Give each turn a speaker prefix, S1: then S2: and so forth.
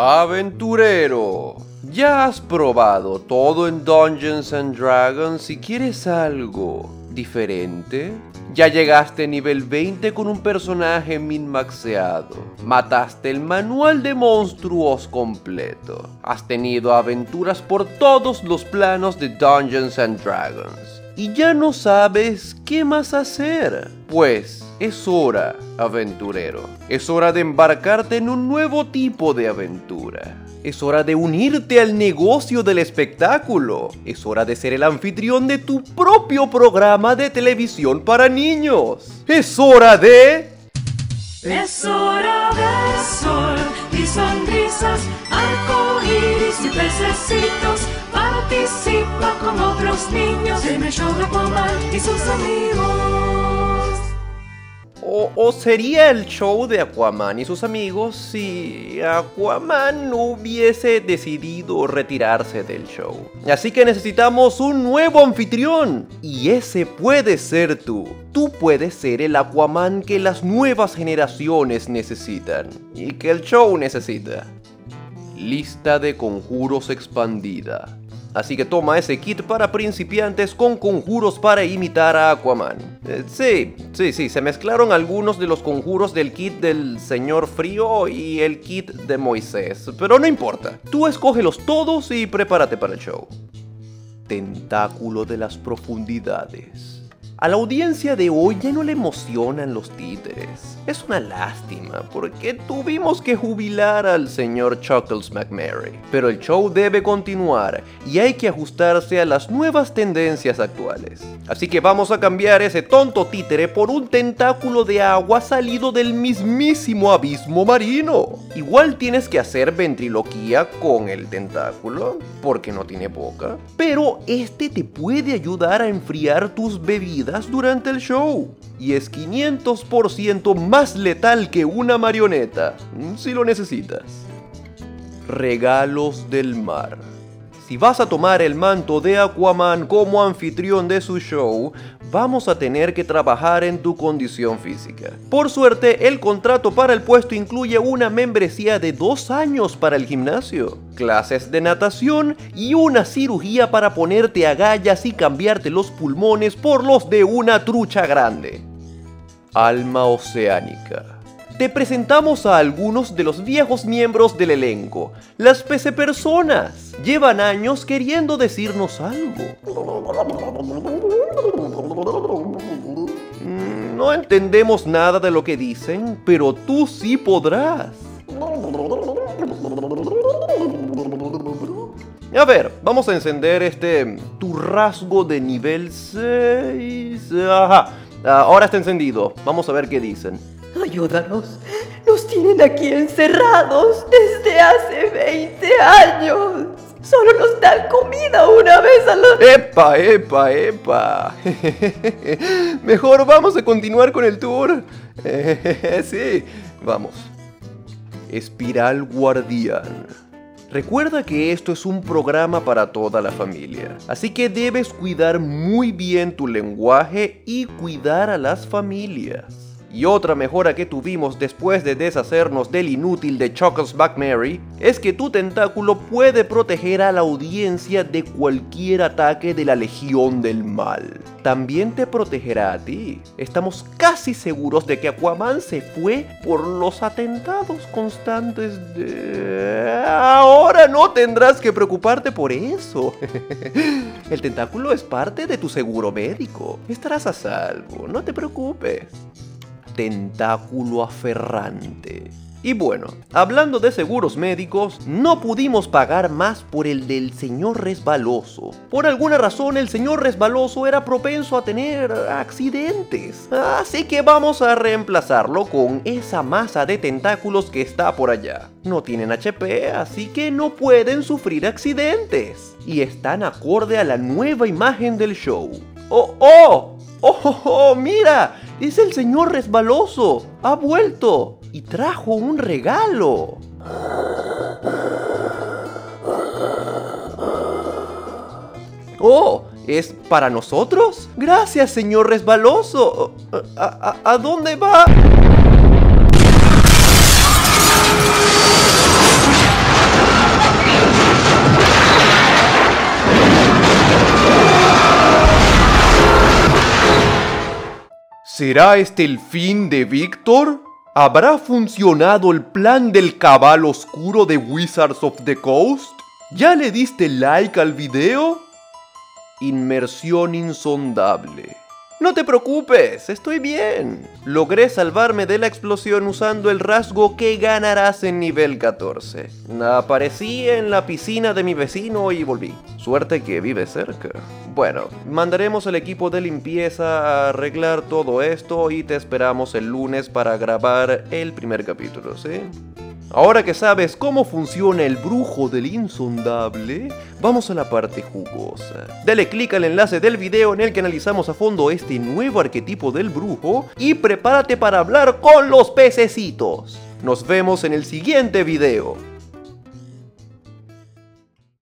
S1: Aventurero, ya has probado todo en Dungeons and Dragons y quieres algo diferente. Ya llegaste a nivel 20 con un personaje min-maxeado. Mataste el manual de monstruos completo. Has tenido aventuras por todos los planos de Dungeons and Dragons. Y ya no sabes qué más hacer. Pues es hora, aventurero. Es hora de embarcarte en un nuevo tipo de aventura. Es hora de unirte al negocio del espectáculo. Es hora de ser el anfitrión de tu propio programa de televisión para niños. Es hora de...
S2: Es hora de sol y sonrisas, arcoíris y pececitos. Participa con otros niños en el show de Aquaman y sus amigos.
S1: O, sería el show de Aquaman y sus amigos si Aquaman hubiese decidido retirarse del show. Así que necesitamos un nuevo anfitrión. Y ese puede ser tú. Tú puedes ser el Aquaman que las nuevas generaciones necesitan. Y que el show necesita. Lista de conjuros expandida. Así que toma ese kit para principiantes con conjuros para imitar a Aquaman. Eh, sí, sí, sí, se mezclaron algunos de los conjuros del kit del Señor Frío y el kit de Moisés, pero no importa. Tú escógelos todos y prepárate para el show. Tentáculo de las profundidades. A la audiencia de hoy ya no le emocionan los títeres. Es una lástima porque tuvimos que jubilar al señor Chuckles McMurray. Pero el show debe continuar y hay que ajustarse a las nuevas tendencias actuales. Así que vamos a cambiar ese tonto títere por un tentáculo de agua salido del mismísimo abismo marino. Igual tienes que hacer ventriloquía con el tentáculo porque no tiene boca. Pero este te puede ayudar a enfriar tus bebidas durante el show. Y es 500% más letal que una marioneta, si lo necesitas. Regalos del mar. Si vas a tomar el manto de Aquaman como anfitrión de su show, vamos a tener que trabajar en tu condición física. Por suerte, el contrato para el puesto incluye una membresía de dos años para el gimnasio, clases de natación y una cirugía para ponerte agallas y cambiarte los pulmones por los de una trucha grande. Alma oceánica te presentamos a algunos de los viejos miembros del elenco, las personas. Llevan años queriendo decirnos algo. Mm, no entendemos nada de lo que dicen, pero tú sí podrás. A ver, vamos a encender este tu rasgo de nivel 6. Ajá, ahora está encendido. Vamos a ver qué dicen.
S3: Ayúdanos. Nos tienen aquí encerrados desde hace 20 años. Solo nos dan comida una vez a la...
S1: ¡Epa, epa, epa! Mejor vamos a continuar con el tour. sí, vamos. Espiral Guardián. Recuerda que esto es un programa para toda la familia, así que debes cuidar muy bien tu lenguaje y cuidar a las familias. Y otra mejora que tuvimos después de deshacernos del inútil de Chuckles McMary es que tu tentáculo puede proteger a la audiencia de cualquier ataque de la Legión del Mal. También te protegerá a ti. Estamos casi seguros de que Aquaman se fue por los atentados constantes de... Ahora no tendrás que preocuparte por eso. El tentáculo es parte de tu seguro médico. Estarás a salvo, no te preocupes tentáculo aferrante. Y bueno, hablando de seguros médicos, no pudimos pagar más por el del señor resbaloso. Por alguna razón el señor resbaloso era propenso a tener accidentes. Así que vamos a reemplazarlo con esa masa de tentáculos que está por allá. No tienen HP, así que no pueden sufrir accidentes. Y están acorde a la nueva imagen del show. ¡Oh, oh! ¡Oh, oh, oh! ¡Mira! Es el señor resbaloso. Ha vuelto y trajo un regalo. Oh, ¿es para nosotros? Gracias, señor resbaloso. ¿A, a dónde va? ¿Será este el fin de Víctor? ¿Habrá funcionado el plan del cabal oscuro de Wizards of the Coast? ¿Ya le diste like al video? Inmersión insondable. No te preocupes, estoy bien. Logré salvarme de la explosión usando el rasgo que ganarás en nivel 14. Aparecí en la piscina de mi vecino y volví. Suerte que vive cerca. Bueno, mandaremos al equipo de limpieza a arreglar todo esto y te esperamos el lunes para grabar el primer capítulo, ¿sí? Ahora que sabes cómo funciona el brujo del insondable, vamos a la parte jugosa. Dale clic al enlace del video en el que analizamos a fondo este nuevo arquetipo del brujo y prepárate para hablar con los pececitos. Nos vemos en el siguiente video.